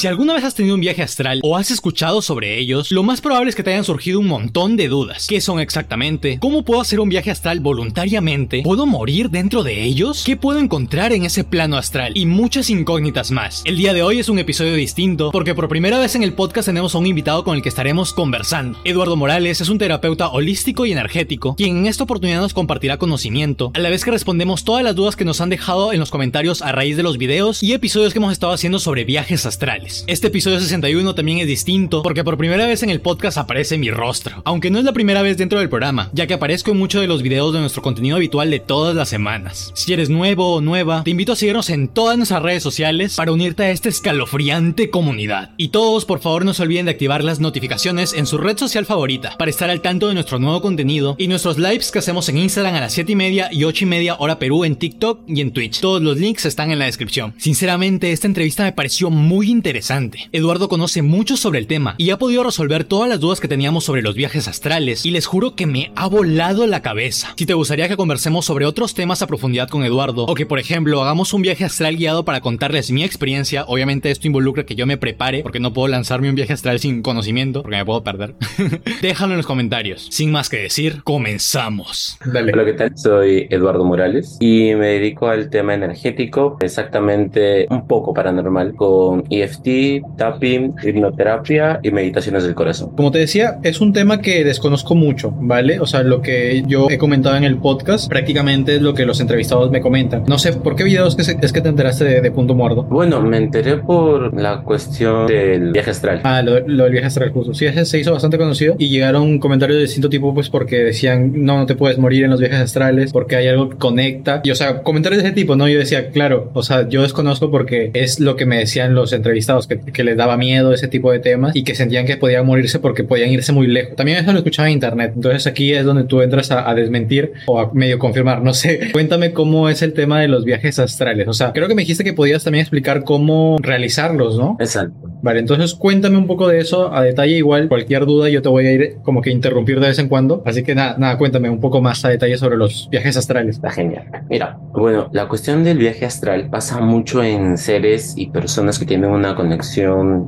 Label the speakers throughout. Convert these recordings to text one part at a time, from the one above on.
Speaker 1: Si alguna vez has tenido un viaje astral o has escuchado sobre ellos, lo más probable es que te hayan surgido un montón de dudas. ¿Qué son exactamente? ¿Cómo puedo hacer un viaje astral voluntariamente? ¿Puedo morir dentro de ellos? ¿Qué puedo encontrar en ese plano astral? Y muchas incógnitas más. El día de hoy es un episodio distinto porque por primera vez en el podcast tenemos a un invitado con el que estaremos conversando. Eduardo Morales es un terapeuta holístico y energético, quien en esta oportunidad nos compartirá conocimiento, a la vez que respondemos todas las dudas que nos han dejado en los comentarios a raíz de los videos y episodios que hemos estado haciendo sobre viajes astrales. Este episodio 61 también es distinto porque por primera vez en el podcast aparece mi rostro, aunque no es la primera vez dentro del programa, ya que aparezco en muchos de los videos de nuestro contenido habitual de todas las semanas. Si eres nuevo o nueva, te invito a seguirnos en todas nuestras redes sociales para unirte a esta escalofriante comunidad. Y todos, por favor, no se olviden de activar las notificaciones en su red social favorita para estar al tanto de nuestro nuevo contenido y nuestros lives que hacemos en Instagram a las 7 y media y 8 y media hora Perú en TikTok y en Twitch. Todos los links están en la descripción. Sinceramente, esta entrevista me pareció muy interesante interesante. Eduardo conoce mucho sobre el tema y ha podido resolver todas las dudas que teníamos sobre los viajes astrales y les juro que me ha volado la cabeza. Si te gustaría que conversemos sobre otros temas a profundidad con Eduardo o que por ejemplo hagamos un viaje astral guiado para contarles mi experiencia, obviamente esto involucra que yo me prepare porque no puedo lanzarme un viaje astral sin conocimiento porque me puedo perder. Déjalo en los comentarios. Sin más que decir, comenzamos.
Speaker 2: Dale. Hola, ¿qué tal? Soy Eduardo Morales y me dedico al tema energético, exactamente un poco paranormal con EFT tapping, hipnoterapia y meditaciones del corazón.
Speaker 3: Como te decía, es un tema que desconozco mucho, ¿vale? O sea, lo que yo he comentado en el podcast prácticamente es lo que los entrevistados me comentan. No sé, ¿por qué videos es que te enteraste de, Punto Muerto?
Speaker 2: Bueno, me enteré por la cuestión del viaje astral.
Speaker 3: Ah, lo, del viaje astral, justo. Sí, ese se hizo bastante conocido y llegaron comentarios de distinto tipo, pues porque decían, no, no te puedes morir en los viajes astrales porque hay algo que conecta. Y, o sea, comentarios de ese tipo, ¿no? Yo decía, claro, o sea, yo desconozco porque es lo que me decían los entrevistados que, les daba miedo ese tipo de temas y que sentían que podían morirse porque podían irse muy lejos. También eso lo escuchaba en internet. Entonces aquí es donde tú entras a, desmentir o a medio confirmar, no sé. Cuéntame cómo es el tema de los viajes astrales. O sea, creo que me dijiste que podías también explicar cómo realizarlos, ¿no?
Speaker 2: Exacto.
Speaker 3: Vale, entonces cuéntame un poco de eso a detalle. Igual, cualquier duda yo te voy a ir como que interrumpir de vez en cuando. Así que nada, nada, cuéntame un poco más a detalle sobre los viajes astrales.
Speaker 2: Está genial. Mira, bueno, la cuestión del viaje astral pasa mucho en seres y personas que tienen una conexión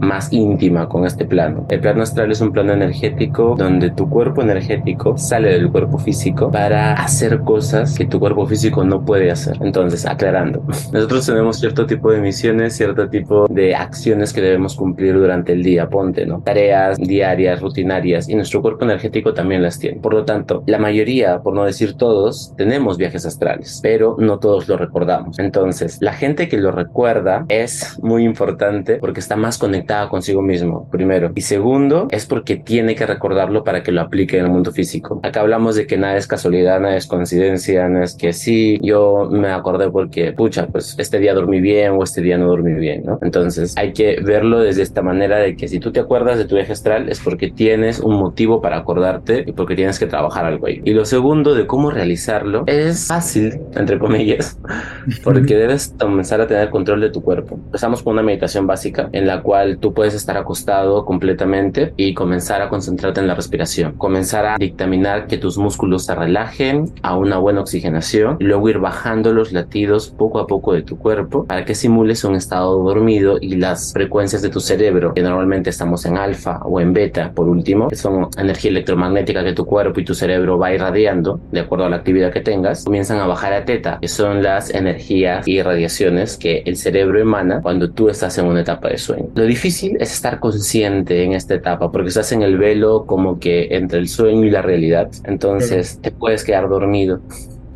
Speaker 2: más íntima con este plano. El plano astral es un plano energético donde tu cuerpo energético sale del cuerpo físico para hacer cosas que tu cuerpo físico no puede hacer. Entonces, aclarando, nosotros tenemos cierto tipo de misiones, cierto tipo de acciones que debemos cumplir durante el día, ponte, ¿no? Tareas diarias, rutinarias, y nuestro cuerpo energético también las tiene. Por lo tanto, la mayoría, por no decir todos, tenemos viajes astrales, pero no todos lo recordamos. Entonces, la gente que lo recuerda es muy importante porque está más conectada consigo mismo, primero. Y segundo, es porque tiene que recordarlo para que lo aplique en el mundo físico. Acá hablamos de que nada es casualidad, nada es coincidencia, no es que sí, yo me acordé porque, pucha, pues este día dormí bien o este día no dormí bien, ¿no? Entonces hay que verlo desde esta manera de que si tú te acuerdas de tu eje astral es porque tienes un motivo para acordarte y porque tienes que trabajar algo ahí. Y lo segundo de cómo realizarlo es fácil, entre comillas, porque debes comenzar a tener control de tu cuerpo. Empezamos con una meditación básica en la cual tú puedes estar acostado completamente y comenzar a concentrarte en la respiración, comenzar a dictaminar que tus músculos se relajen a una buena oxigenación luego ir bajando los latidos poco a poco de tu cuerpo para que simules un estado dormido y las frecuencias de tu cerebro, que normalmente estamos en alfa o en beta, por último, que son energía electromagnética que tu cuerpo y tu cerebro va irradiando de acuerdo a la actividad que tengas, comienzan a bajar a teta, que son las energías y radiaciones que el cerebro emana cuando tú estás en una etapa de sueño. Lo difícil es estar consciente en esta etapa porque estás en el velo como que entre el sueño y la realidad. Entonces te puedes quedar dormido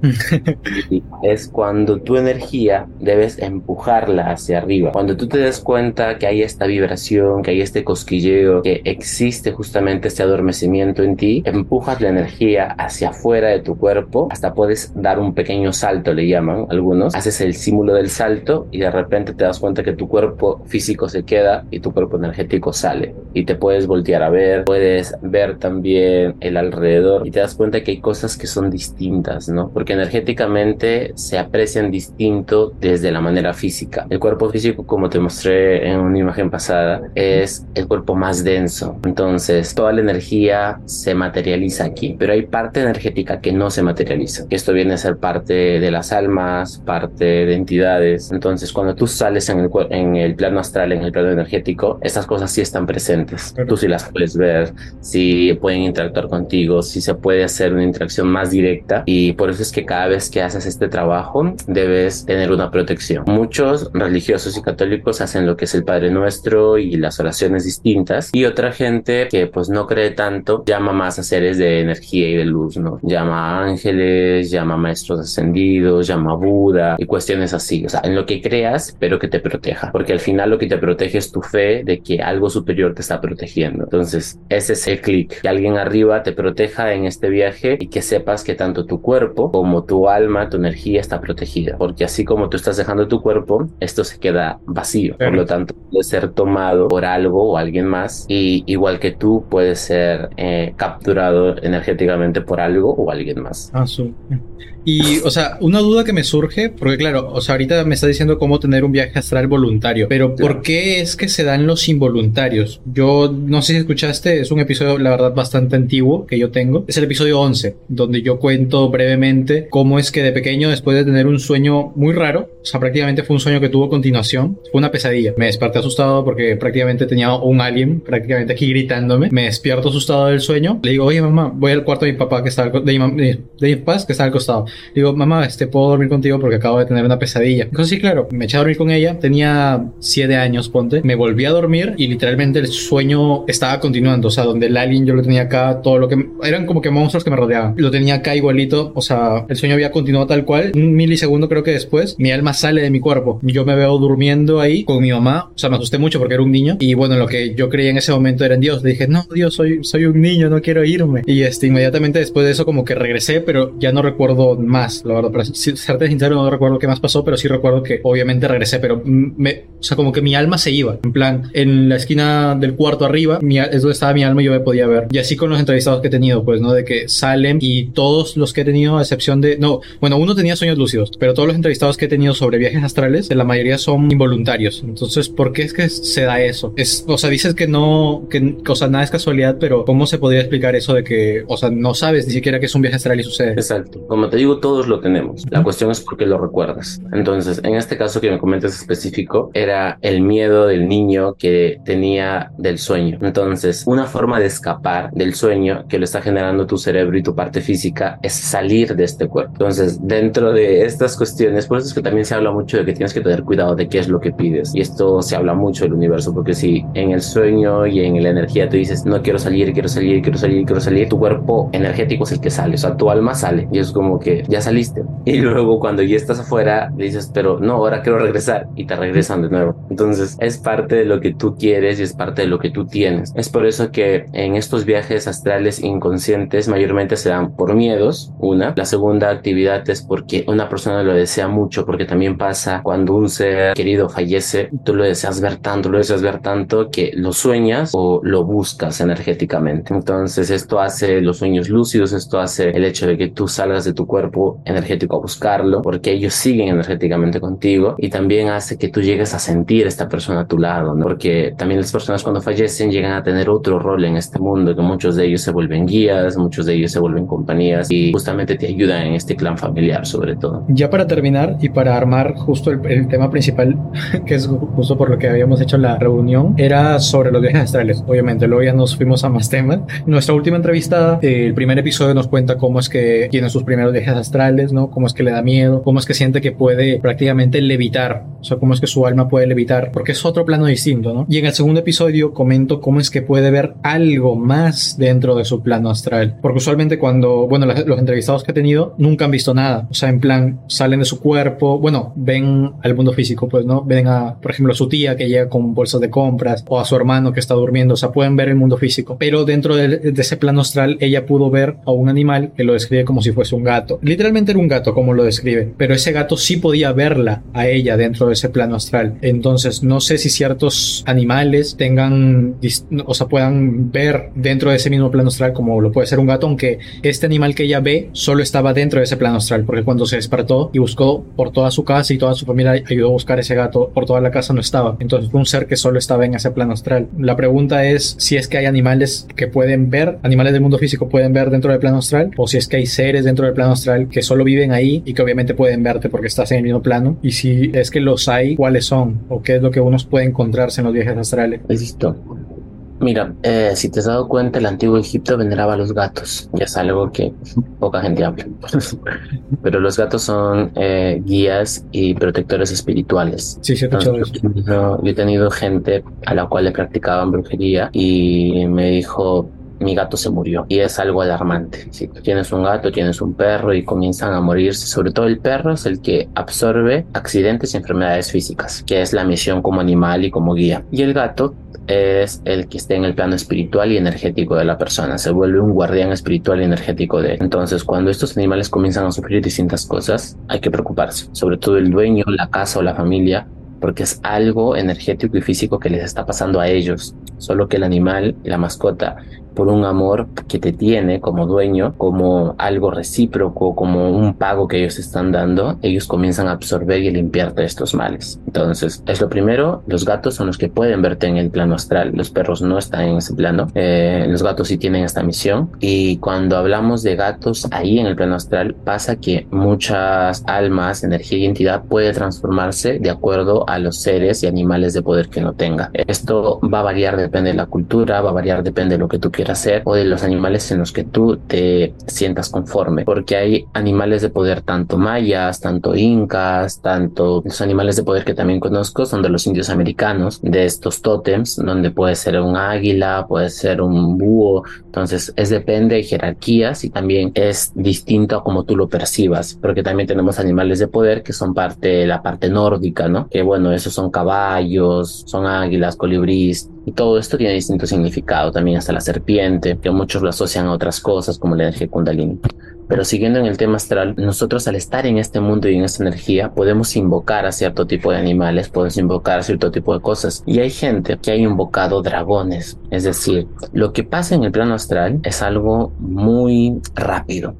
Speaker 2: es cuando tu energía debes empujarla hacia arriba. Cuando tú te des cuenta que hay esta vibración, que hay este cosquilleo, que existe justamente este adormecimiento en ti, empujas la energía hacia afuera de tu cuerpo, hasta puedes dar un pequeño salto, le llaman algunos. Haces el símbolo del salto y de repente te das cuenta que tu cuerpo físico se queda y tu cuerpo energético sale. Y te puedes voltear a ver, puedes ver también el alrededor y te das cuenta que hay cosas que son distintas, ¿no? Porque porque energéticamente se aprecian distinto desde la manera física. El cuerpo físico, como te mostré en una imagen pasada, es el cuerpo más denso. Entonces, toda la energía se materializa aquí, pero hay parte energética que no se materializa. Esto viene a ser parte de las almas, parte de entidades. Entonces, cuando tú sales en el, en el plano astral, en el plano energético, estas cosas sí están presentes. Tú sí las puedes ver, sí pueden interactuar contigo, sí se puede hacer una interacción más directa y por eso es que cada vez que haces este trabajo debes tener una protección. Muchos religiosos y católicos hacen lo que es el Padre Nuestro y las oraciones distintas y otra gente que pues no cree tanto llama más a seres de energía y de luz, ¿no? Llama a ángeles, llama a maestros ascendidos, llama a Buda y cuestiones así, o sea, en lo que creas, pero que te proteja, porque al final lo que te protege es tu fe de que algo superior te está protegiendo. Entonces, ese es el clic, que alguien arriba te proteja en este viaje y que sepas que tanto tu cuerpo como tu alma, tu energía está protegida, porque así como tú estás dejando tu cuerpo, esto se queda vacío, por lo tanto puede ser tomado por algo o alguien más y igual que tú puedes ser eh, capturado energéticamente por algo o alguien más.
Speaker 3: Ah, sí. Y, o sea, una duda que me surge, porque claro, o sea, ahorita me está diciendo cómo tener un viaje astral voluntario, pero ¿por qué es que se dan los involuntarios? Yo no sé si escuchaste, es un episodio, la verdad, bastante antiguo que yo tengo. Es el episodio 11, donde yo cuento brevemente cómo es que de pequeño, después de tener un sueño muy raro, o sea, prácticamente fue un sueño que tuvo continuación, fue una pesadilla. Me desperté asustado porque prácticamente tenía un alien, prácticamente aquí gritándome. Me despierto asustado del sueño. Le digo, oye, mamá, voy al cuarto de mi papá que está al, de, mi, de, de mi papá que está al costado digo, mamá, este, puedo dormir contigo porque acabo de tener una pesadilla. Entonces, sí, claro, me eché a dormir con ella. Tenía siete años, ponte. Me volví a dormir y literalmente el sueño estaba continuando. O sea, donde el alien yo lo tenía acá, todo lo que. Eran como que monstruos que me rodeaban. Lo tenía acá igualito. O sea, el sueño había continuado tal cual. Un milisegundo creo que después, mi alma sale de mi cuerpo. Yo me veo durmiendo ahí con mi mamá. O sea, me asusté mucho porque era un niño. Y bueno, lo que yo creía en ese momento era en Dios. Le dije, no, Dios, soy, soy un niño, no quiero irme. Y este, inmediatamente después de eso, como que regresé, pero ya no recuerdo más, la verdad. Para serte sincero, no recuerdo qué más pasó, pero sí recuerdo que obviamente regresé, pero me, o sea, como que mi alma se iba. En plan, en la esquina del cuarto arriba, mi, es donde estaba mi alma y yo me podía ver. Y así con los entrevistados que he tenido, pues, ¿no? De que salen y todos los que he tenido, a excepción de. No, bueno, uno tenía sueños lúcidos, pero todos los entrevistados que he tenido sobre viajes astrales, la mayoría son involuntarios. Entonces, ¿por qué es que se da eso? Es, o sea, dices que no, que, o sea, nada es casualidad, pero ¿cómo se podría explicar eso de que, o sea, no sabes ni siquiera que es un viaje astral y sucede?
Speaker 2: Exacto. Como te digo, todos lo tenemos. La cuestión es por qué lo recuerdas. Entonces, en este caso que me comentas específico, era el miedo del niño que tenía del sueño. Entonces, una forma de escapar del sueño que lo está generando tu cerebro y tu parte física es salir de este cuerpo. Entonces, dentro de estas cuestiones, por eso es que también se habla mucho de que tienes que tener cuidado de qué es lo que pides. Y esto se habla mucho del universo, porque si en el sueño y en la energía tú dices, no quiero salir, quiero salir, quiero salir, quiero salir, tu cuerpo energético es el que sale, o sea, tu alma sale. Y es como que ya saliste. Y luego cuando ya estás afuera, dices, pero no, ahora quiero regresar y te regresan de nuevo. Entonces es parte de lo que tú quieres y es parte de lo que tú tienes. Es por eso que en estos viajes astrales inconscientes mayormente se dan por miedos, una. La segunda actividad es porque una persona lo desea mucho, porque también pasa cuando un ser querido fallece, tú lo deseas ver tanto, lo deseas ver tanto que lo sueñas o lo buscas energéticamente. Entonces esto hace los sueños lúcidos, esto hace el hecho de que tú salgas de tu cuerpo energético a buscarlo, porque ellos siguen energéticamente contigo y también hace que tú llegues a sentir a esta persona a tu lado, ¿no? porque también las personas cuando fallecen llegan a tener otro rol en este mundo, que muchos de ellos se vuelven guías, muchos de ellos se vuelven compañías y justamente te ayudan en este clan familiar sobre todo.
Speaker 3: Ya para terminar y para armar justo el, el tema principal, que es justo por lo que habíamos hecho la reunión, era sobre los viajes astrales. Obviamente, luego ya nos fuimos a más temas. Nuestra última entrevista, eh, el primer episodio nos cuenta cómo es que tiene sus primeros viajes astrales, ¿no? Cómo es que le da miedo, cómo es que siente que puede prácticamente levitar, o sea, cómo es que su alma puede levitar, porque es otro plano distinto, ¿no? Y en el segundo episodio comento cómo es que puede ver algo más dentro de su plano astral, porque usualmente cuando, bueno, los entrevistados que he tenido nunca han visto nada, o sea, en plan, salen de su cuerpo, bueno, ven al mundo físico, pues, ¿no? Ven a, por ejemplo, a su tía que llega con bolsas de compras, o a su hermano que está durmiendo, o sea, pueden ver el mundo físico, pero dentro de, de ese plano astral ella pudo ver a un animal que lo describe como si fuese un gato. Literalmente era un gato, como lo describe, pero ese gato sí podía verla a ella dentro de ese plano astral. Entonces, no sé si ciertos animales tengan, o sea, puedan ver dentro de ese mismo plano astral como lo puede ser un gato, aunque este animal que ella ve solo estaba dentro de ese plano astral, porque cuando se despertó y buscó por toda su casa y toda su familia ayudó a buscar ese gato, por toda la casa no estaba. Entonces fue un ser que solo estaba en ese plano astral. La pregunta es si es que hay animales que pueden ver, animales del mundo físico pueden ver dentro del plano astral, o si es que hay seres dentro del plano astral que solo viven ahí y que obviamente pueden verte porque estás en el mismo plano. Y si es que los hay, ¿cuáles son? ¿O qué es lo que uno puede encontrarse en los viajes astrales?
Speaker 2: Listo. Mira, eh, si te has dado cuenta, el antiguo Egipto veneraba a los gatos, y es algo que poca gente habla. Pero los gatos son eh, guías y protectores espirituales.
Speaker 3: Sí, sí,
Speaker 2: Entonces, yo, he tenido, yo he tenido gente a la cual le practicaban brujería y me dijo, mi gato se murió. Y es algo alarmante. Si tú tienes un gato, tienes un perro y comienzan a morirse, sobre todo el perro es el que absorbe accidentes y enfermedades físicas, que es la misión como animal y como guía. Y el gato es el que esté en el plano espiritual y energético de la persona, se vuelve un guardián espiritual y energético de él. Entonces, cuando estos animales comienzan a sufrir distintas cosas, hay que preocuparse, sobre todo el dueño, la casa o la familia, porque es algo energético y físico que les está pasando a ellos, solo que el animal, la mascota, por un amor que te tiene como dueño, como algo recíproco, como un pago que ellos están dando, ellos comienzan a absorber y a limpiarte estos males. Entonces, es lo primero, los gatos son los que pueden verte en el plano astral, los perros no están en ese plano, eh, los gatos sí tienen esta misión y cuando hablamos de gatos ahí en el plano astral pasa que muchas almas, energía y entidad puede transformarse de acuerdo a los seres y animales de poder que no tenga. Esto va a variar, depende de la cultura, va a variar, depende de lo que tú quieras hacer o de los animales en los que tú te sientas conforme, porque hay animales de poder tanto mayas, tanto incas, tanto los animales de poder que también conozco son de los indios americanos, de estos tótems, donde puede ser un águila, puede ser un búho, entonces es depende de jerarquías y también es distinto a como tú lo percibas, porque también tenemos animales de poder que son parte la parte nórdica, ¿no? Que bueno, esos son caballos, son águilas, colibrís, y todo esto tiene distinto significado, también hasta la serpiente, que muchos lo asocian a otras cosas como la energía kundalini. Pero siguiendo en el tema astral, nosotros al estar en este mundo y en esta energía podemos invocar a cierto tipo de animales, podemos invocar a cierto tipo de cosas. Y hay gente que ha invocado dragones. Es decir, lo que pasa en el plano astral es algo muy rápido.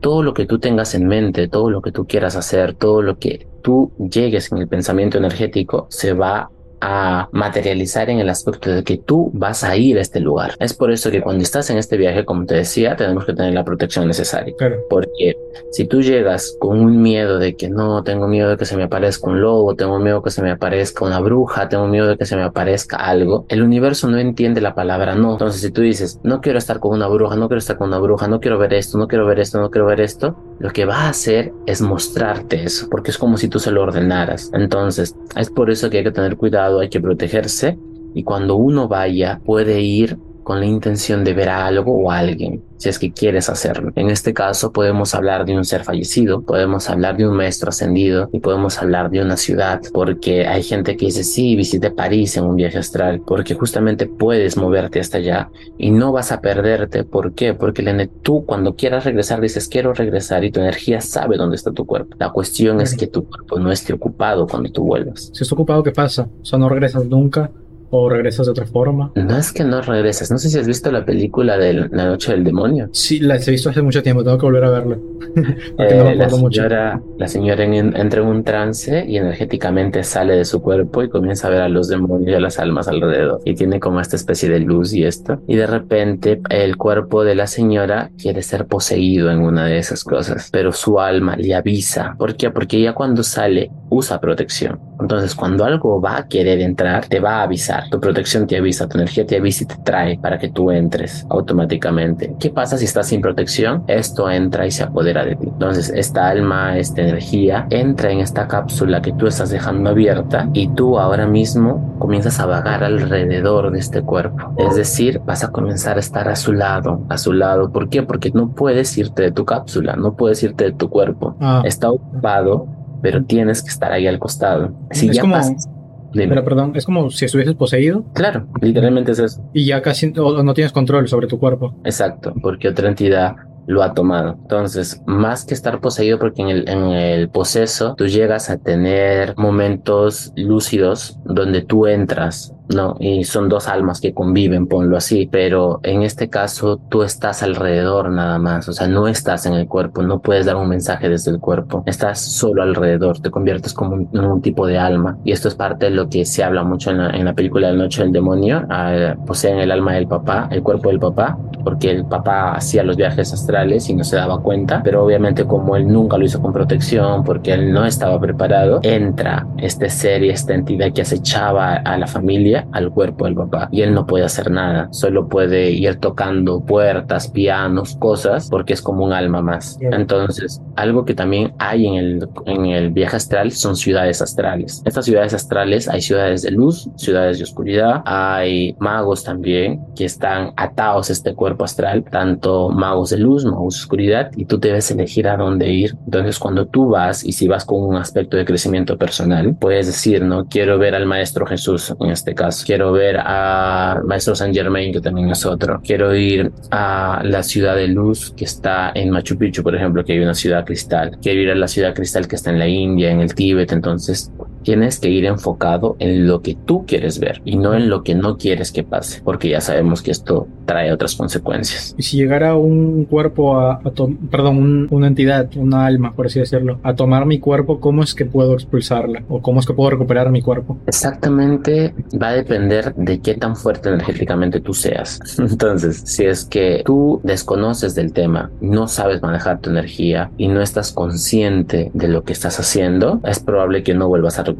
Speaker 2: Todo lo que tú tengas en mente, todo lo que tú quieras hacer, todo lo que tú llegues en el pensamiento energético se va a materializar en el aspecto de que tú vas a ir a este lugar. Es por eso que cuando estás en este viaje, como te decía, tenemos que tener la protección necesaria. Porque si tú llegas con un miedo de que no, tengo miedo de que se me aparezca un lobo, tengo miedo de que se me aparezca una bruja, tengo miedo de que se me aparezca algo, el universo no entiende la palabra no. Entonces, si tú dices, no quiero estar con una bruja, no quiero estar con una bruja, no quiero ver esto, no quiero ver esto, no quiero ver esto, lo que va a hacer es mostrarte eso, porque es como si tú se lo ordenaras. Entonces, es por eso que hay que tener cuidado hay que protegerse y cuando uno vaya puede ir con la intención de ver a algo o a alguien, si es que quieres hacerlo. En este caso podemos hablar de un ser fallecido, podemos hablar de un maestro ascendido y podemos hablar de una ciudad, porque hay gente que dice, sí, visité París en un viaje astral, porque justamente puedes moverte hasta allá y no vas a perderte. ¿Por qué? Porque tú cuando quieras regresar dices, quiero regresar y tu energía sabe dónde está tu cuerpo. La cuestión es que tu cuerpo no esté ocupado cuando tú vuelvas.
Speaker 3: Si está ocupado, ¿qué pasa? O sea, no regresas nunca ¿O regresas de otra forma?
Speaker 2: No es que no regresas. No sé si has visto la película de La Noche del Demonio.
Speaker 3: Sí, la he visto hace mucho tiempo. Tengo que volver a verla.
Speaker 2: Porque no me eh, la señora, mucho. La señora entra en un trance y energéticamente sale de su cuerpo y comienza a ver a los demonios y a las almas alrededor. Y tiene como esta especie de luz y esto. Y de repente el cuerpo de la señora quiere ser poseído en una de esas cosas. Pero su alma le avisa. ¿Por qué? Porque ella cuando sale usa protección. Entonces cuando algo va a querer entrar, te va a avisar tu protección te avisa, tu energía te avisa y te trae para que tú entres automáticamente. ¿Qué pasa si estás sin protección? Esto entra y se apodera de ti. Entonces, esta alma, esta energía, entra en esta cápsula que tú estás dejando abierta y tú ahora mismo comienzas a vagar alrededor de este cuerpo. Es decir, vas a comenzar a estar a su lado, a su lado. ¿Por qué? Porque no puedes irte de tu cápsula, no puedes irte de tu cuerpo. Ah. Está ocupado, pero tienes que estar ahí al costado. Si ya pasas
Speaker 3: pero perdón, es como si estuvieses poseído.
Speaker 2: Claro, literalmente es eso.
Speaker 3: Y ya casi no tienes control sobre tu cuerpo.
Speaker 2: Exacto, porque otra entidad lo ha tomado. Entonces, más que estar poseído, porque en el, en el poseso tú llegas a tener momentos lúcidos donde tú entras ¿no? Y son dos almas que conviven, ponlo así, pero en este caso tú estás alrededor nada más, o sea, no estás en el cuerpo, no puedes dar un mensaje desde el cuerpo, estás solo alrededor, te conviertes como un, en un tipo de alma. Y esto es parte de lo que se habla mucho en la, en la película La Noche del Demonio, uh, poseen el alma del papá, el cuerpo del papá, porque el papá hacía los viajes astrales y no se daba cuenta, pero obviamente como él nunca lo hizo con protección, porque él no estaba preparado, entra este ser y esta entidad que acechaba a la familia al cuerpo del papá y él no puede hacer nada, solo puede ir tocando puertas, pianos, cosas, porque es como un alma más. Entonces, algo que también hay en el, en el viaje astral son ciudades astrales. Estas ciudades astrales hay ciudades de luz, ciudades de oscuridad, hay magos también que están atados a este cuerpo astral, tanto magos de luz, magos de oscuridad, y tú debes elegir a dónde ir. Entonces, cuando tú vas y si vas con un aspecto de crecimiento personal, puedes decir, no quiero ver al maestro Jesús en este caso, quiero ver a maestro San Germain que también es otro, quiero ir a la ciudad de luz que está en Machu Picchu, por ejemplo, que hay una ciudad cristal, quiero ir a la ciudad cristal que está en la India, en el Tíbet, entonces tienes que ir enfocado en lo que tú quieres ver y no en lo que no quieres que pase, porque ya sabemos que esto trae otras consecuencias.
Speaker 3: Y si llegara un cuerpo a, a perdón, una entidad, una alma, por así decirlo, a tomar mi cuerpo, ¿cómo es que puedo expulsarla? ¿O cómo es que puedo recuperar mi cuerpo?
Speaker 2: Exactamente, va a depender de qué tan fuerte energéticamente tú seas. Entonces, si es que tú desconoces del tema, no sabes manejar tu energía y no estás consciente de lo que estás haciendo, es probable que no vuelvas a recuperar.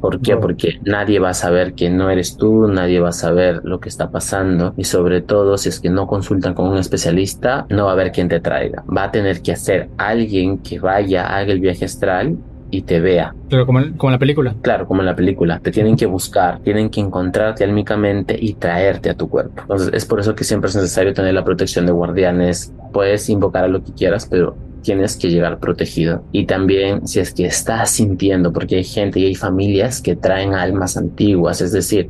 Speaker 2: ¿Por qué? Porque nadie va a saber que no eres tú, nadie va a saber lo que está pasando y sobre todo si es que no consultan con un especialista, no va a haber quien te traiga. Va a tener que hacer alguien que vaya, haga el viaje astral y te vea.
Speaker 3: Pero como, como en la película.
Speaker 2: Claro, como en la película. Te tienen que buscar, tienen que encontrarte álmicamente y traerte a tu cuerpo. Entonces es por eso que siempre es necesario tener la protección de guardianes. Puedes invocar a lo que quieras, pero tienes que llegar protegido. Y también si es que estás sintiendo, porque hay gente y hay familias que traen almas antiguas, es decir,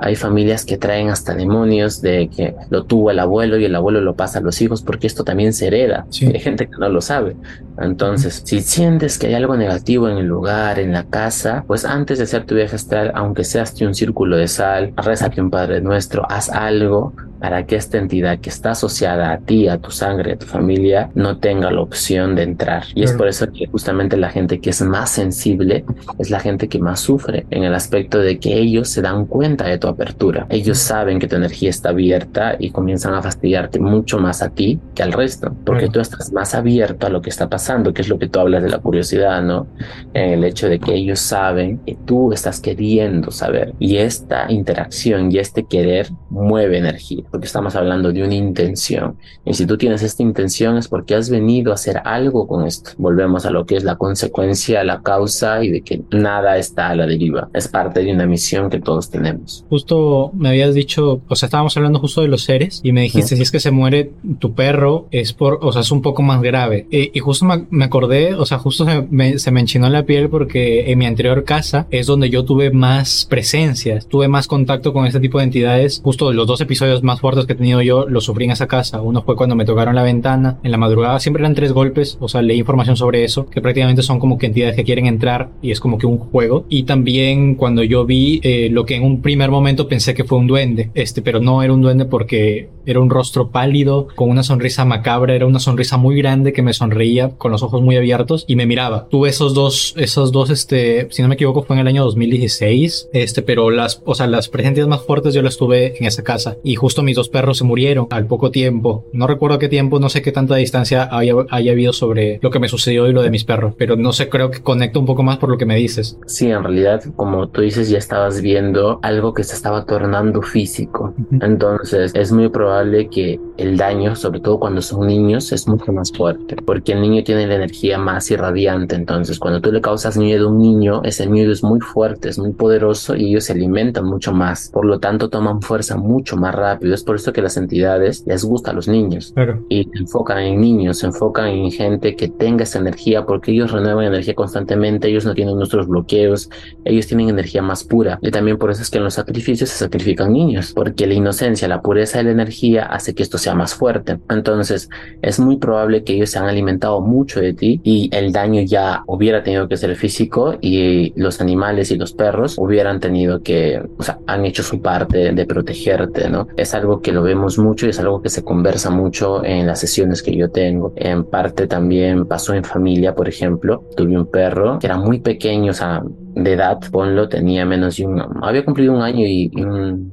Speaker 2: hay familias que traen hasta demonios de que lo tuvo el abuelo y el abuelo lo pasa a los hijos porque esto también se hereda. Hay gente que no lo sabe. Entonces, si sientes que hay algo negativo en el lugar, en la casa, pues antes de hacer tu viaje astral, aunque seas un círculo de sal, rezate un Padre Nuestro, haz algo para que esta entidad que está asociada a ti, a tu sangre, a tu familia, no tenga la opción de entrar. Y es por eso que justamente la gente que es más sensible es la gente que más sufre en el aspecto de que ellos se dan cuenta de tu apertura. Ellos saben que tu energía está abierta y comienzan a fastidiarte mucho más a ti que al resto, porque tú estás más abierto a lo que está pasando, que es lo que tú hablas de la curiosidad, ¿no? En el hecho de que ellos saben que tú estás queriendo saber y esta interacción y este querer mueve energía porque estamos hablando de una intención. Y si tú tienes esta intención es porque has venido a hacer algo con esto. Volvemos a lo que es la consecuencia, la causa y de que nada está a la deriva. Es parte de una misión que todos tenemos.
Speaker 3: Justo me habías dicho, o sea, estábamos hablando justo de los seres y me dijiste, si es que se muere tu perro, es por, o sea, es un poco más grave. Y, y justo me, me, acordé, o sea, justo se me, se me enchinó la piel porque en mi anterior casa es donde yo tuve más presencia, tuve más contacto con este tipo de entidades. Justo los dos episodios más fuertes que he tenido yo los sufrí en esa casa. Uno fue cuando me tocaron la ventana en la madrugada. Siempre eran tres golpes. O sea, leí información sobre eso, que prácticamente son como que entidades que quieren entrar y es como que un juego. Y también cuando yo vi eh, lo que en un primer momento pensé que fue un duende, este, pero no era un duende porque era un rostro pálido, con una sonrisa macabra, era una sonrisa muy grande que me sonreía con los ojos muy abiertos y me miraba. Tuve esos dos, esos dos, este, si no me equivoco, fue en el año 2016, este, pero las, o sea, las presencias más fuertes yo las tuve en esa casa y justo mis dos perros se murieron al poco tiempo. No recuerdo qué tiempo, no sé qué tanta distancia haya, haya habido sobre lo que me sucedió y lo de mis perros, pero no sé, creo que conecto un poco más por lo que me dices.
Speaker 2: Sí, en realidad, como tú dices, ya estabas viendo algo que se estaba tornando físico. Entonces, es muy probable que el daño, sobre todo cuando son niños, es mucho más fuerte, porque el niño tiene la energía más irradiante. Entonces, cuando tú le causas miedo a un niño, ese miedo es muy fuerte, es muy poderoso y ellos se alimentan mucho más. Por lo tanto, toman fuerza mucho más rápido. Es por eso que las entidades les gusta a los niños
Speaker 3: claro.
Speaker 2: y se enfocan en niños, se enfocan en gente que tenga esa energía porque ellos renuevan energía constantemente, ellos no tienen nuestros bloqueos, ellos tienen energía más pura y también por eso es que en los sacrificios se sacrifican niños, porque la inocencia, la pureza de la energía hace que esto sea más fuerte. Entonces, es muy probable que ellos se han alimentado mucho de ti y el daño ya hubiera tenido que ser físico y los animales y los perros hubieran tenido que, o sea, han hecho su parte de protegerte, ¿no? Es algo que lo vemos mucho y es algo que se conversa mucho en las sesiones que yo tengo. En parte también pasó en familia, por ejemplo, tuve un perro que era muy pequeño, o sea, de edad, ponlo, tenía menos de un, había cumplido un año y,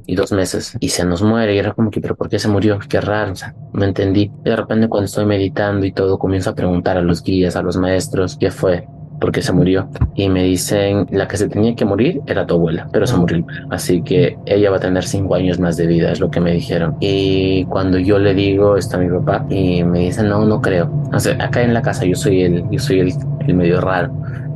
Speaker 2: y, dos meses y se nos muere y era como que, pero ¿por qué se murió? Qué raro, o sea, no entendí. Y de repente cuando estoy meditando y todo, comienzo a preguntar a los guías, a los maestros, ¿qué fue? porque se murió. Y me dicen, la que se tenía que morir era tu abuela, pero se ah. murió. Así que ella va a tener cinco años más de vida, es lo que me dijeron. Y cuando yo le digo, está mi papá, y me dicen, no, no creo. O sea, acá en la casa yo soy el, yo soy el, el medio raro.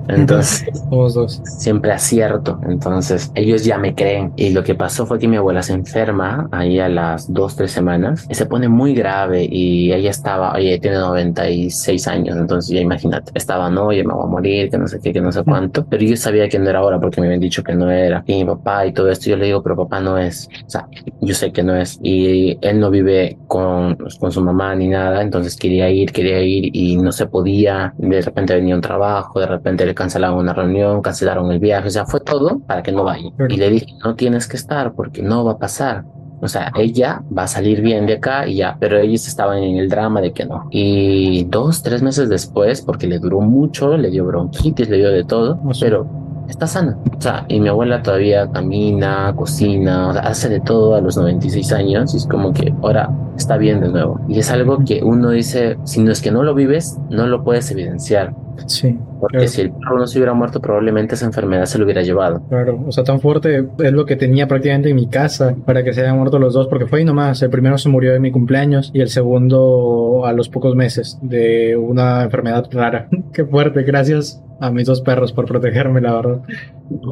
Speaker 2: Entonces,
Speaker 3: dos.
Speaker 2: siempre acierto. Entonces, ellos ya me creen. Y lo que pasó fue que mi abuela se enferma ahí a las dos, tres semanas y se pone muy grave. Y ella estaba, ella tiene 96 años. Entonces, ya imagínate, estaba, no, ya me voy a morir, que no sé qué, que no sé cuánto. Pero yo sabía que no era ahora porque me habían dicho que no era. Y mi papá y todo esto, yo le digo, pero papá no es. O sea, yo sé que no es. Y él no vive con, con su mamá ni nada. Entonces, quería ir, quería ir y no se podía. De repente venía un trabajo, de repente cancelaron una reunión, cancelaron el viaje, o sea, fue todo para que no vaya. Y le dije, no tienes que estar porque no va a pasar. O sea, ella va a salir bien de acá y ya, pero ellos estaban en el drama de que no. Y dos, tres meses después, porque le duró mucho, le dio bronquitis, le dio de todo, pero está sana. O sea, y mi abuela todavía camina, cocina, o sea, hace de todo a los 96 años y es como que ahora está bien de nuevo. Y es algo que uno dice, si no es que no lo vives, no lo puedes evidenciar.
Speaker 3: Sí.
Speaker 2: Porque si el perro no se hubiera muerto, probablemente esa enfermedad se lo hubiera llevado.
Speaker 3: Claro, o sea, tan fuerte es lo que tenía prácticamente en mi casa para que se hayan muerto los dos, porque fue ahí nomás. El primero se murió en mi cumpleaños y el segundo a los pocos meses de una enfermedad rara. Qué fuerte, gracias a mis dos perros por protegerme, la verdad.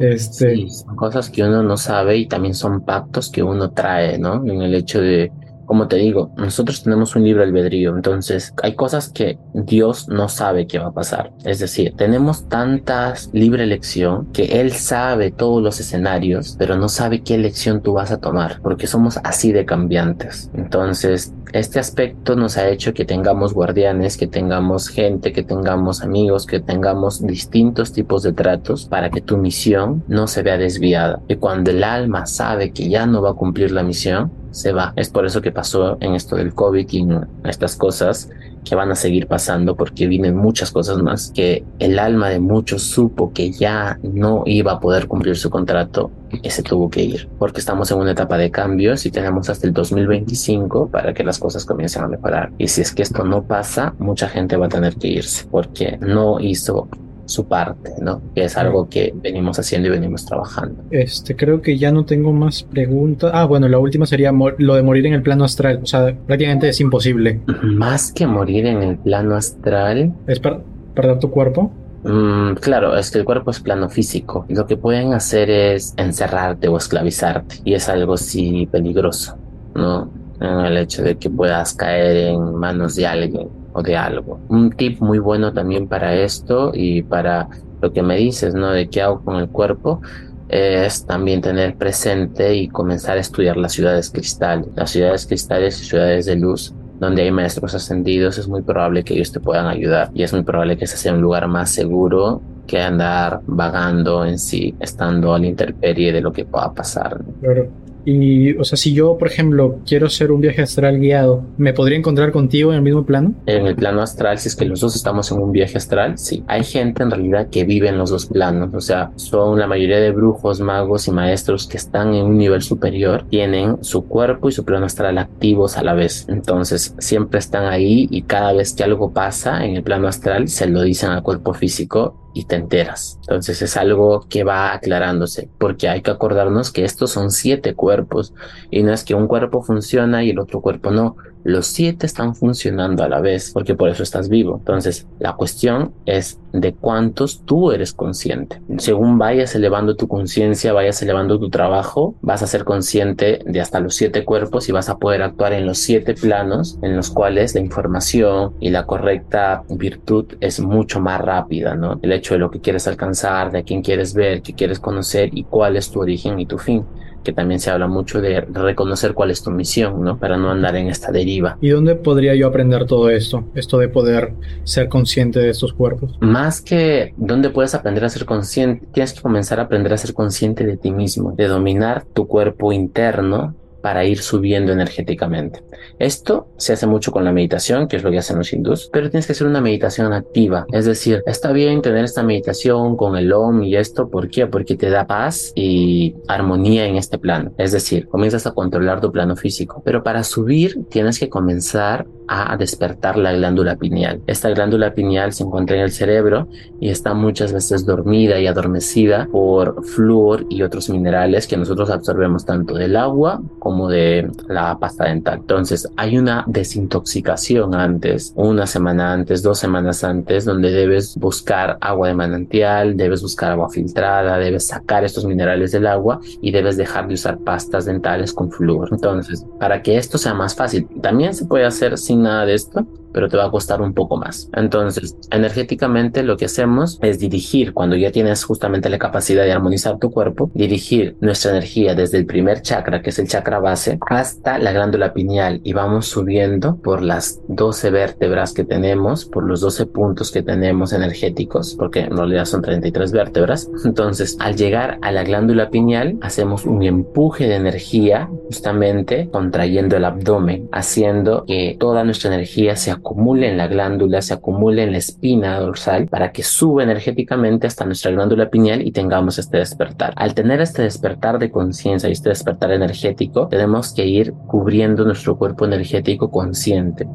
Speaker 3: Este...
Speaker 2: Sí, son cosas que uno no sabe y también son pactos que uno trae, ¿no? En el hecho de como te digo, nosotros tenemos un libre albedrío, entonces hay cosas que Dios no sabe qué va a pasar. Es decir, tenemos tanta libre elección que Él sabe todos los escenarios, pero no sabe qué elección tú vas a tomar, porque somos así de cambiantes. Entonces, este aspecto nos ha hecho que tengamos guardianes, que tengamos gente, que tengamos amigos, que tengamos distintos tipos de tratos para que tu misión no se vea desviada. Y cuando el alma sabe que ya no va a cumplir la misión, se va. Es por eso que pasó en esto del COVID y en estas cosas que van a seguir pasando porque vienen muchas cosas más que el alma de muchos supo que ya no iba a poder cumplir su contrato y se tuvo que ir porque estamos en una etapa de cambios y tenemos hasta el 2025 para que las cosas comiencen a mejorar y si es que esto no pasa mucha gente va a tener que irse porque no hizo su parte, ¿no? Que es algo que venimos haciendo y venimos trabajando.
Speaker 3: Este, creo que ya no tengo más preguntas. Ah, bueno, la última sería lo de morir en el plano astral. O sea, prácticamente es imposible.
Speaker 2: Más que morir en el plano astral.
Speaker 3: ¿Es para perder tu cuerpo?
Speaker 2: Mm, claro, es que el cuerpo es plano físico. Lo que pueden hacer es encerrarte o esclavizarte. Y es algo sí peligroso, ¿no? En el hecho de que puedas caer en manos de alguien o de algo. Un tip muy bueno también para esto y para lo que me dices, ¿no? De qué hago con el cuerpo es también tener presente y comenzar a estudiar las ciudades cristales. Las ciudades cristales y ciudades de luz donde hay maestros ascendidos, es muy probable que ellos te puedan ayudar y es muy probable que ese sea un lugar más seguro que andar vagando en sí, estando a la de lo que pueda pasar.
Speaker 3: Claro. Y, o sea, si yo, por ejemplo, quiero hacer un viaje astral guiado, ¿me podría encontrar contigo en el mismo plano?
Speaker 2: En el plano astral, si es que los dos estamos en un viaje astral, sí. Hay gente en realidad que vive en los dos planos, o sea, son la mayoría de brujos, magos y maestros que están en un nivel superior, tienen su cuerpo y su plano astral activos a la vez. Entonces, siempre están ahí y cada vez que algo pasa en el plano astral, se lo dicen al cuerpo físico y te enteras. Entonces es algo que va aclarándose, porque hay que acordarnos que estos son siete cuerpos y no es que un cuerpo funciona y el otro cuerpo no los siete están funcionando a la vez, porque por eso estás vivo. Entonces, la cuestión es de cuántos tú eres consciente. Según vayas elevando tu conciencia, vayas elevando tu trabajo, vas a ser consciente de hasta los siete cuerpos y vas a poder actuar en los siete planos en los cuales la información y la correcta virtud es mucho más rápida, ¿no? El hecho de lo que quieres alcanzar, de quién quieres ver, qué quieres conocer y cuál es tu origen y tu fin. Que también se habla mucho de reconocer cuál es tu misión, ¿no? Para no andar en esta deriva.
Speaker 3: ¿Y dónde podría yo aprender todo esto? Esto de poder ser consciente de estos cuerpos.
Speaker 2: Más que dónde puedes aprender a ser consciente, tienes que comenzar a aprender a ser consciente de ti mismo, de dominar tu cuerpo interno para ir subiendo energéticamente. Esto se hace mucho con la meditación, que es lo que hacen los hindús, pero tienes que hacer una meditación activa. Es decir, está bien tener esta meditación con el OM y esto, ¿por qué? Porque te da paz y armonía en este plano. Es decir, comienzas a controlar tu plano físico, pero para subir tienes que comenzar a despertar la glándula pineal. Esta glándula pineal se encuentra en el cerebro y está muchas veces dormida y adormecida por flúor y otros minerales que nosotros absorbemos tanto del agua de la pasta dental. Entonces hay una desintoxicación antes, una semana antes, dos semanas antes, donde debes buscar agua de manantial, debes buscar agua filtrada, debes sacar estos minerales del agua y debes dejar de usar pastas dentales con flúor. Entonces, para que esto sea más fácil, también se puede hacer sin nada de esto, pero te va a costar un poco más. Entonces, energéticamente lo que hacemos es dirigir, cuando ya tienes justamente la capacidad de armonizar tu cuerpo, dirigir nuestra energía desde el primer chakra, que es el chakra base, hasta la glándula pineal y vamos subiendo por las 12 vértebras que tenemos, por los 12 puntos que tenemos energéticos, porque en realidad son 33 vértebras. Entonces, al llegar a la glándula pineal, hacemos un empuje de energía justamente contrayendo el abdomen, haciendo que toda nuestra energía se acumule en la glándula, se acumule en la espina dorsal para que suba energéticamente hasta nuestra glándula pineal y tengamos este despertar. Al tener este despertar de conciencia y este despertar energético, tenemos que ir cubriendo nuestro cuerpo energético consciente.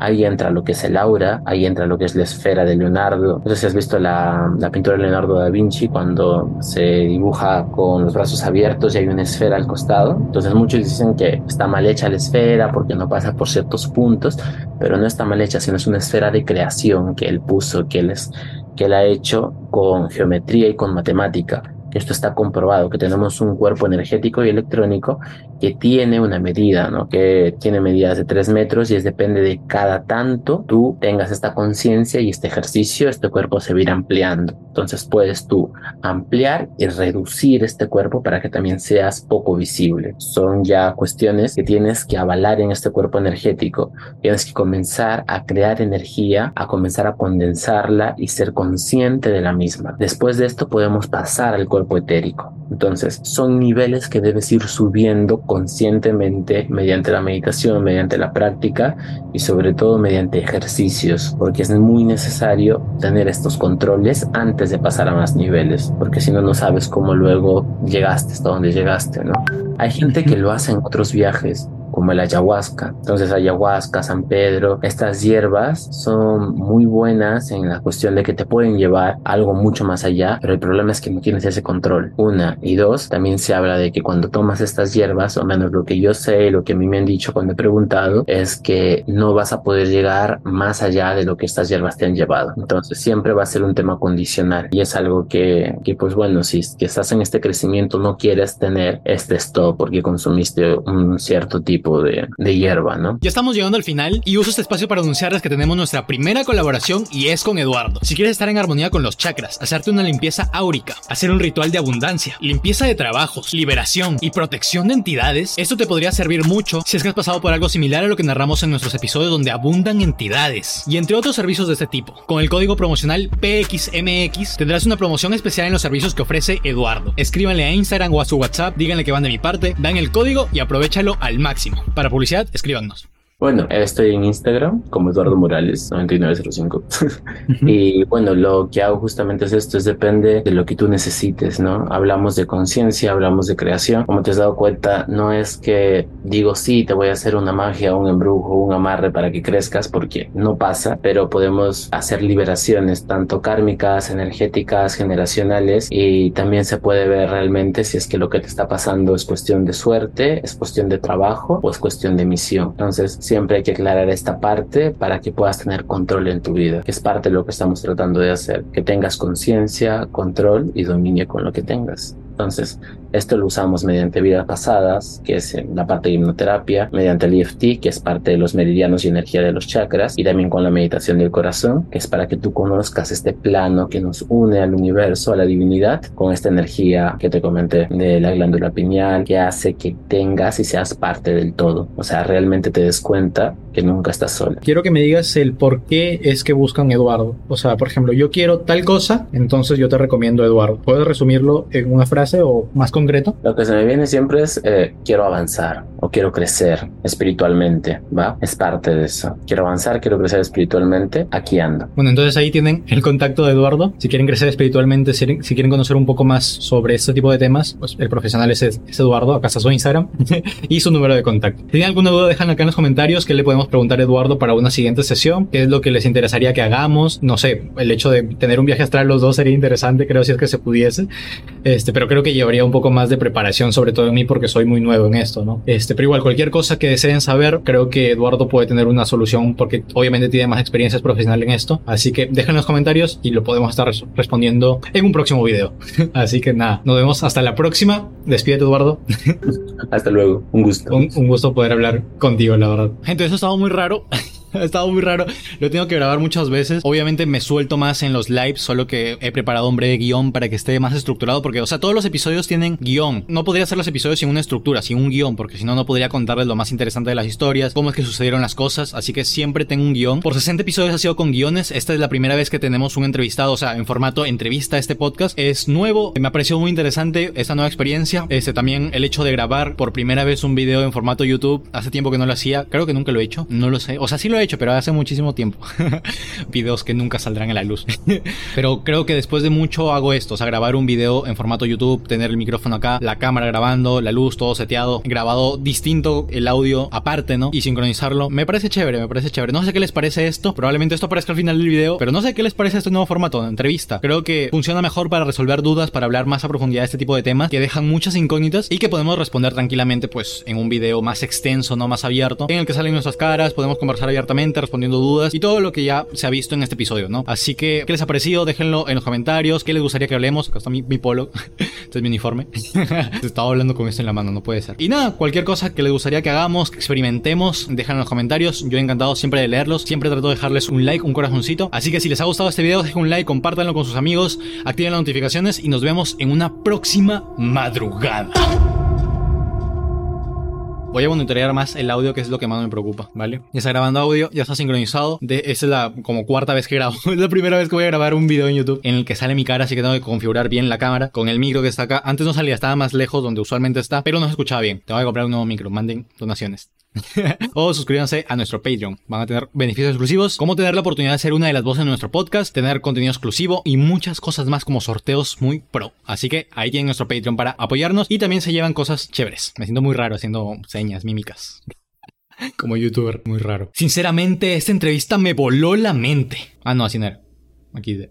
Speaker 2: Ahí entra lo que es el aura, ahí entra lo que es la esfera de Leonardo. No sé si has visto la, la, pintura de Leonardo da Vinci cuando se dibuja con los brazos abiertos y hay una esfera al costado. Entonces muchos dicen que está mal hecha la esfera porque no pasa por ciertos puntos, pero no está mal hecha, sino es una esfera de creación que él puso, que él, es, que él ha hecho con geometría y con matemática. Esto está comprobado, que tenemos un cuerpo energético y electrónico que tiene una medida, ¿no? Que tiene medidas de 3 metros y es depende de cada tanto tú tengas esta conciencia y este ejercicio, este cuerpo se va a ir ampliando. Entonces puedes tú ampliar y reducir este cuerpo para que también seas poco visible. Son ya cuestiones que tienes que avalar en este cuerpo energético. Tienes que comenzar a crear energía, a comenzar a condensarla y ser consciente de la misma. Después de esto podemos pasar al cuerpo etérico. Entonces son niveles que debes ir subiendo conscientemente mediante la meditación, mediante la práctica y sobre todo mediante ejercicios, porque es muy necesario tener estos controles antes de pasar a más niveles, porque si no, no sabes cómo luego llegaste hasta donde llegaste, ¿no? Hay gente que lo hace en otros viajes, como el ayahuasca. Entonces ayahuasca, San Pedro, estas hierbas son muy buenas en la cuestión de que te pueden llevar algo mucho más allá, pero el problema es que no tienes ese control. Una y dos, también se habla de que cuando tomas estas hierbas, o menos lo que yo sé, lo que a mí me han dicho cuando he preguntado, es que no vas a poder llegar más allá de lo que estas hierbas te han llevado. Entonces siempre va a ser un tema condicional y es algo que, que pues bueno, si que estás en este crecimiento no quieres tener este stop porque consumiste un cierto tipo de, hierba, ¿no?
Speaker 1: Ya estamos llegando al final y uso este espacio para anunciarles que tenemos nuestra primera colaboración y es con Eduardo. Si quieres estar en armonía con los chakras, hacerte una limpieza áurica, hacer un ritual de abundancia, limpieza de trabajos, liberación y protección de entidades, esto te podría servir mucho si es que has pasado por algo similar a lo que narramos en nuestros episodios donde abundan entidades y entre otros servicios de este tipo. Con el código promocional PXMX tendrás una promoción especial en los servicios que ofrece Eduardo. Escríbanle a Instagram o a su WhatsApp, díganle que van de mi parte, dan el código y aprovechalo al máximo. Para publicidad, escríbanos.
Speaker 2: Bueno, estoy en Instagram como Eduardo Morales 9905. y bueno, lo que hago justamente es esto, es depende de lo que tú necesites, ¿no? Hablamos de conciencia, hablamos de creación. Como te has dado cuenta, no es que digo, sí, te voy a hacer una magia, un embrujo, un amarre para que crezcas, porque no pasa, pero podemos hacer liberaciones, tanto kármicas, energéticas, generacionales, y también se puede ver realmente si es que lo que te está pasando es cuestión de suerte, es cuestión de trabajo o es cuestión de misión. Entonces, siempre hay que aclarar esta parte para que puedas tener control en tu vida, que es parte de lo que estamos tratando de hacer, que tengas conciencia, control y dominio con lo que tengas. Entonces, esto lo usamos mediante vidas pasadas, que es la parte de hipnoterapia, mediante el EFT, que es parte de los meridianos y energía de los chakras, y también con la meditación del corazón, que es para que tú conozcas este plano que nos une al universo, a la divinidad, con esta energía que te comenté de la glándula pineal, que hace que tengas y seas parte del todo. O sea, realmente te des cuenta que nunca estás sola.
Speaker 4: Quiero que me digas el por qué es que buscan Eduardo. O sea, por ejemplo, yo quiero tal cosa, entonces yo te recomiendo Eduardo. ¿Puedes resumirlo en una frase o más concreto?
Speaker 2: Lo que se me viene siempre es eh, quiero avanzar o quiero crecer espiritualmente, ¿va? Es parte de eso. Quiero avanzar, quiero crecer espiritualmente, aquí ando.
Speaker 4: Bueno, entonces ahí tienen el contacto de Eduardo. Si quieren crecer espiritualmente, si, quieren conocer un poco más sobre este tipo de temas, pues el profesional es, es Eduardo. Acá está su Instagram y su número de contacto. Si tienen alguna duda, déjenlo acá en los comentarios que le podemos preguntar a Eduardo para una siguiente sesión. ¿Qué es lo que les interesaría que hagamos? No sé, el hecho de tener un viaje astral los dos sería interesante, creo, si es que se pudiese. Este, pero creo que llevaría un poco más de preparación, sobre todo en mí, porque soy muy nuevo en esto, ¿no? Este, pero igual, cualquier cosa que deseen saber, creo que Eduardo puede tener una solución, porque obviamente tiene más experiencias profesionales en esto. Así que dejen en los comentarios y lo podemos estar respondiendo en un próximo video. Así que nada, nos vemos hasta la próxima. Despídete, Eduardo.
Speaker 2: Hasta luego, un gusto.
Speaker 4: Un, un gusto poder hablar contigo, la verdad.
Speaker 3: Gente, eso estaba muy raro. ha estado muy raro. Lo tengo que grabar muchas veces. Obviamente me suelto más en los lives, solo que he preparado un breve guion para que esté más estructurado. Porque, o sea, todos los episodios tienen guion. No podría hacer los episodios sin una estructura, sin un guion, porque si no, no podría contarles lo más interesante de las historias, cómo es que sucedieron las cosas. Así que siempre tengo un guion. Por 60 episodios ha sido con guiones. Esta es la primera vez que tenemos un entrevistado, o sea, en formato entrevista este podcast. Es nuevo, me ha parecido muy interesante esta nueva experiencia. Este también el hecho de grabar por primera vez un video en formato YouTube. Hace tiempo que no lo hacía. Creo que nunca lo he hecho. No lo sé. O sea, sí lo he hecho, pero hace muchísimo tiempo. Videos que nunca saldrán a la luz. pero creo que después de mucho hago esto. O sea, grabar un video en formato YouTube, tener el micrófono acá, la cámara grabando, la luz, todo seteado, grabado distinto, el audio aparte, ¿no? Y sincronizarlo. Me parece chévere, me parece chévere. No sé qué les parece esto. Probablemente esto aparezca al final del video, pero no sé qué les parece este nuevo formato de entrevista. Creo que funciona mejor para resolver dudas, para hablar más a profundidad de este tipo de temas que dejan muchas incógnitas y que podemos responder tranquilamente, pues, en un video más extenso, no más abierto, en el que salen nuestras caras, podemos conversar abiertamente, respondiendo dudas y todo lo que ya se ha visto en este episodio, ¿no? Así que, ¿qué les ha parecido? Déjenlo en los comentarios. ¿Qué les gustaría que hablemos? Acá está mi, mi polo. este es mi uniforme. Estaba hablando con esto en la mano, no puede ser. Y nada, cualquier cosa que les gustaría que hagamos, que experimentemos, déjenlo en los comentarios. Yo encantado siempre de leerlos. Siempre trato de dejarles un like, un corazoncito. Así que si les ha gustado este video, dejen un like, compártanlo con sus amigos, activen las notificaciones y nos vemos en una próxima madrugada. Voy a monitorear más el audio, que es lo que más me preocupa, ¿vale? Ya está grabando audio, ya está sincronizado. De, es la como cuarta vez que grabo. es la primera vez que voy a grabar un video en YouTube en el que sale mi cara, así que tengo que configurar bien la cámara con el micro que está acá. Antes no salía, estaba más lejos donde usualmente está, pero no se escuchaba bien. Tengo que comprar un nuevo micro. Manden donaciones. o suscríbanse a nuestro Patreon. Van a tener beneficios exclusivos, como tener la oportunidad de ser una de las voces de nuestro podcast, tener contenido exclusivo y muchas cosas más como sorteos muy pro. Así que ahí tienen nuestro Patreon para apoyarnos y también se llevan cosas chéveres. Me siento muy raro haciendo señas, mímicas. como youtuber, muy raro. Sinceramente, esta entrevista me voló la mente. Ah, no, así no era. Aquí de...